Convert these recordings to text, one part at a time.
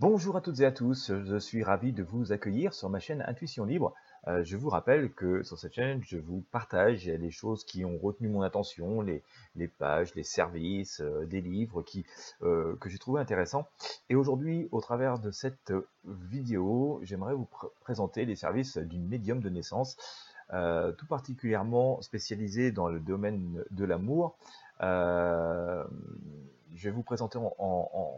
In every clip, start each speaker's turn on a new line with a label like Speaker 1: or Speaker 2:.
Speaker 1: Bonjour à toutes et à tous, je suis ravi de vous accueillir sur ma chaîne Intuition Libre. Euh, je vous rappelle que sur cette chaîne, je vous partage les choses qui ont retenu mon attention, les, pages, les services, euh, des livres qui, euh, que j'ai trouvé intéressants. Et aujourd'hui, au travers de cette vidéo, j'aimerais vous présenter les services d'une médium de naissance, tout particulièrement spécialisé dans le domaine de l'amour. je vais vous présenter en en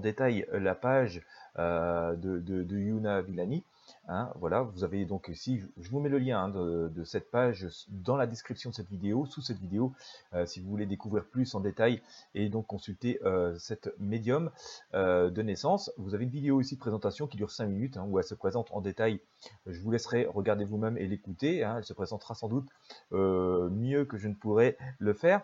Speaker 1: détail la page euh, de, Yuna Villani. Hein, voilà, vous avez donc ici, je vous mets le lien hein, de, cette page dans la description de cette vidéo, sous cette vidéo, euh, si vous voulez découvrir plus en détail et donc consulter euh, cette médium de naissance. Vous avez une vidéo ici de présentation qui dure 5 minutes, hein, où elle se présente en détail. Je vous laisserai regarder vous-même et l'écouter. elle se présentera sans doute mieux que je ne pourrais le faire.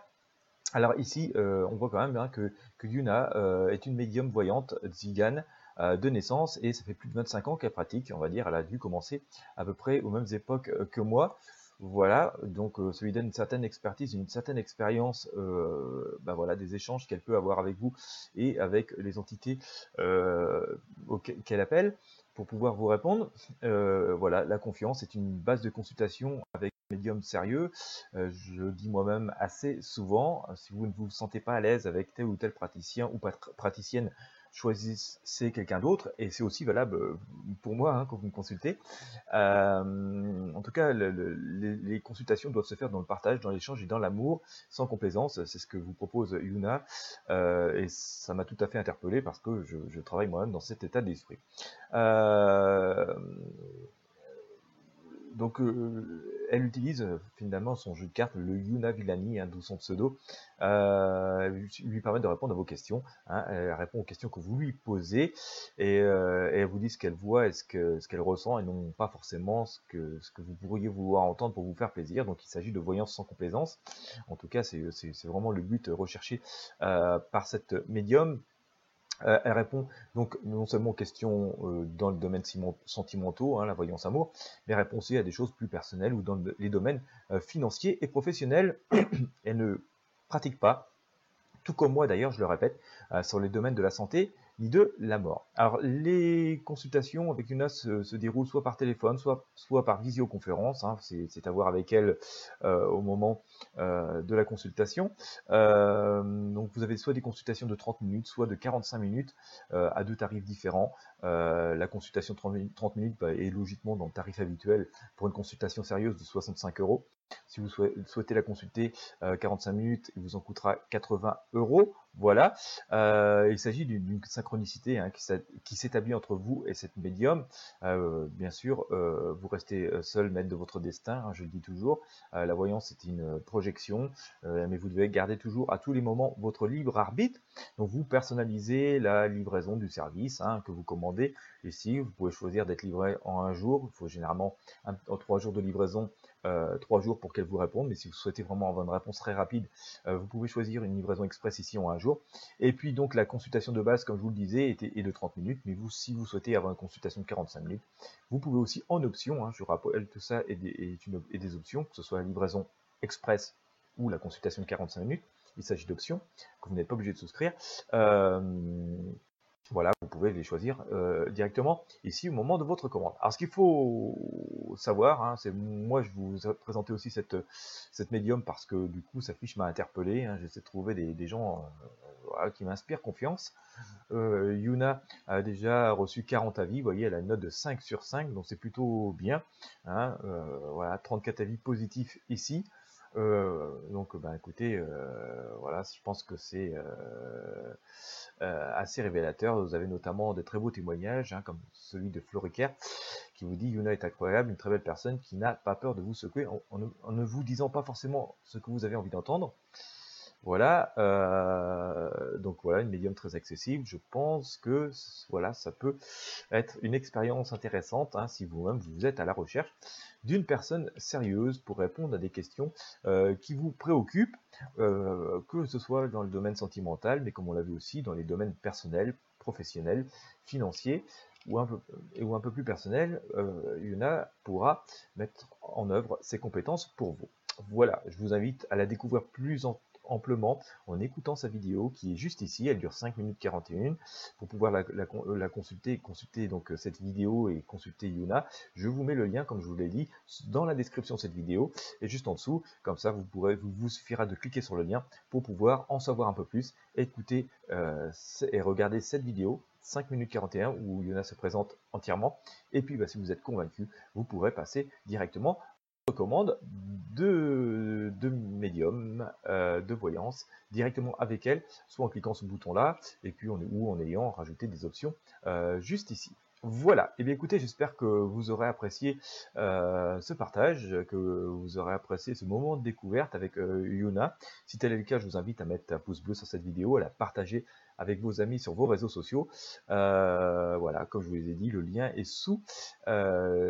Speaker 1: Alors ici, euh, on voit quand même que, Yuna euh, est une médium voyante zigane euh, de naissance et ça fait plus de 25 ans qu'elle pratique, on va dire, elle a dû commencer à peu près aux mêmes époques que moi. Voilà, donc ça lui donne une certaine expertise, une certaine expérience bah voilà, des échanges qu'elle peut avoir avec vous et avec les entités qu'elle appelle pour pouvoir vous répondre. voilà, la confiance est une base de consultation avec médium sérieux. Euh, je dis moi-même assez souvent, euh, si vous ne vous sentez pas à l'aise avec tel ou tel praticien ou praticienne, choisissez quelqu'un d'autre, et c'est aussi valable euh, pour moi hein, quand vous me consultez. en tout cas, les, consultations doivent se faire dans le partage, dans l'échange et dans l'amour, sans complaisance. C'est ce que vous propose Yuna, et ça m'a tout à fait interpellé parce que je, travaille moi-même dans cet état d'esprit donc euh, elle utilise euh, finalement son jeu de cartes, le Yuna Villani, hein, d'où son pseudo, euh, lui permet de répondre à vos questions. Hein. elle répond aux questions que vous lui posez et, elle vous dit ce qu'elle voit et ce qu'elle ressent et non pas forcément ce que vous pourriez vouloir entendre pour vous faire plaisir. Donc il s'agit de voyance sans complaisance. En tout cas, c'est vraiment le but recherché par cette médium euh, elle répond donc non seulement aux questions euh, dans le domaine sentimentaux, hein, la voyance amour, mais répond aussi à des choses plus personnelles ou dans les domaines euh, financiers et professionnels. elle ne pratique pas, tout comme moi d'ailleurs, je le répète, sur les domaines de la santé ni de la mort. Alors les consultations avec une se, déroulent soit par téléphone, soit, soit par visioconférence, hein, c'est à voir avec elle au moment euh, de la consultation. Euh, donc vous avez soit des consultations de 30 minutes, soit de 45 minutes euh, à deux tarifs différents. La consultation de 30 minutes, bah, est logiquement dans le tarif habituel pour une consultation sérieuse de 65 euros. Si vous souhaitez la consulter 45 minutes, il vous en coûtera 80 euros. Voilà. il s'agit d'une synchronicité hein, qui s'établit entre vous et cette médium. bien sûr, vous restez seul maître de votre destin, hein, je le dis toujours. la voyance est une projection, euh, mais vous devez garder toujours à tous les moments votre libre arbitre. Donc vous personnalisez la livraison du service hein, que vous commandez. Ici, vous pouvez choisir d'être livré en un jour. Il faut généralement en trois jours de livraison euh, trois jours pour qu'elle vous réponde. Mais si vous souhaitez vraiment avoir une réponse très rapide, euh, vous pouvez choisir une livraison express ici en un jour. Et puis donc la consultation de base, comme je vous le disais, est, de 30 minutes. Mais vous, si vous souhaitez avoir une consultation de 45 minutes, vous pouvez aussi en option, hein, je rappelle tout ça et des, et des options, que ce soit la livraison express ou la consultation de 45 minutes. Il s'agit d'options que vous n'êtes pas obligé de souscrire. Euh, voilà, vous pouvez les choisir euh, directement ici au moment de votre commande. Alors ce qu'il faut savoir, hein, c'est moi je vous ai présenté aussi cette, cette médium parce que du coup sa fiche m'a interpellé, hein, j'essaie de trouver des, gens euh, qui m'inspirent confiance. Yuna a déjà reçu 40 avis, vous voyez elle a une note de 5 sur 5, donc c'est plutôt bien. Hein, voilà, 34 avis positifs ici. Euh, donc, bah, écoutez, euh, voilà, je pense que c'est euh, assez révélateur. Vous avez notamment de très beaux témoignages, hein, comme celui de Floricaire, qui vous dit Yuna est incroyable, une très belle personne qui n'a pas peur de vous secouer en, ne, vous disant pas forcément ce que vous avez envie d'entendre. Voilà, donc voilà, une médium très accessible. Je pense que voilà, ça peut être une expérience intéressante hein, si vous-même vous êtes à la recherche d'une personne sérieuse pour répondre à des questions euh, qui vous préoccupent, euh, que ce soit dans le domaine sentimental, mais comme on l'a vu aussi dans les domaines personnels, professionnels, financiers, ou un peu, ou un peu plus personnel, euh, Yuna pourra mettre en œuvre ses compétences pour vous. Voilà, je vous invite à la découvrir plus en amplement en écoutant sa vidéo qui est juste ici, elle dure 5 minutes 41. Pour pouvoir la, la, consulter, consulter donc cette vidéo et consulter Yuna, je vous mets le lien, comme je vous l'ai dit, dans la description de cette vidéo et juste en dessous, comme ça vous pourrez, vous, vous suffira de cliquer sur le lien pour pouvoir en savoir un peu plus, écouter euh, et regarder cette vidéo 5 minutes 41 où Yuna se présente entièrement. Et puis bah, si vous êtes convaincu, vous pourrez passer directement aux commandes de, de euh, de voyance, directement avec elle, soit en cliquant sur ce bouton là, et puis on, ou en ayant rajouté des options euh, juste ici. Voilà, et eh bien écoutez, j'espère que vous aurez apprécié euh, ce partage, que vous aurez apprécié ce moment de découverte avec Yuna. Si tel est le cas, je vous invite à mettre un pouce bleu sur cette vidéo, à la partager avec vos amis sur vos réseaux sociaux. Euh, voilà, comme je vous l'ai dit, le lien est sous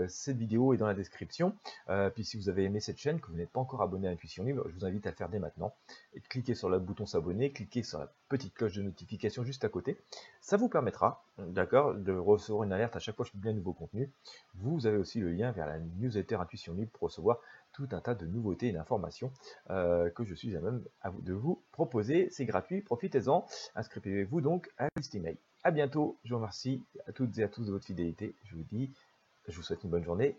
Speaker 1: cette vidéo et dans la description. puis si vous avez aimé cette chaîne, que vous n'êtes pas encore abonné à Intuition Libre, je vous invite à le faire dès maintenant. Et cliquez sur le bouton s'abonner, cliquez sur la petite cloche de notification juste à côté. Ça vous permettra, d'accord, de recevoir une alerte à chaque fois que je publie un nouveau contenu. Vous avez aussi le lien vers la newsletter Intuition Libre pour recevoir tout un tas de nouveautés et d'informations euh, que je suis à même à vous, de vous proposer. C'est gratuit, profitez-en. Inscrivez-vous donc à liste email. À bientôt. Je vous remercie à toutes et à tous de votre fidélité. Je vous dis, je vous souhaite une bonne journée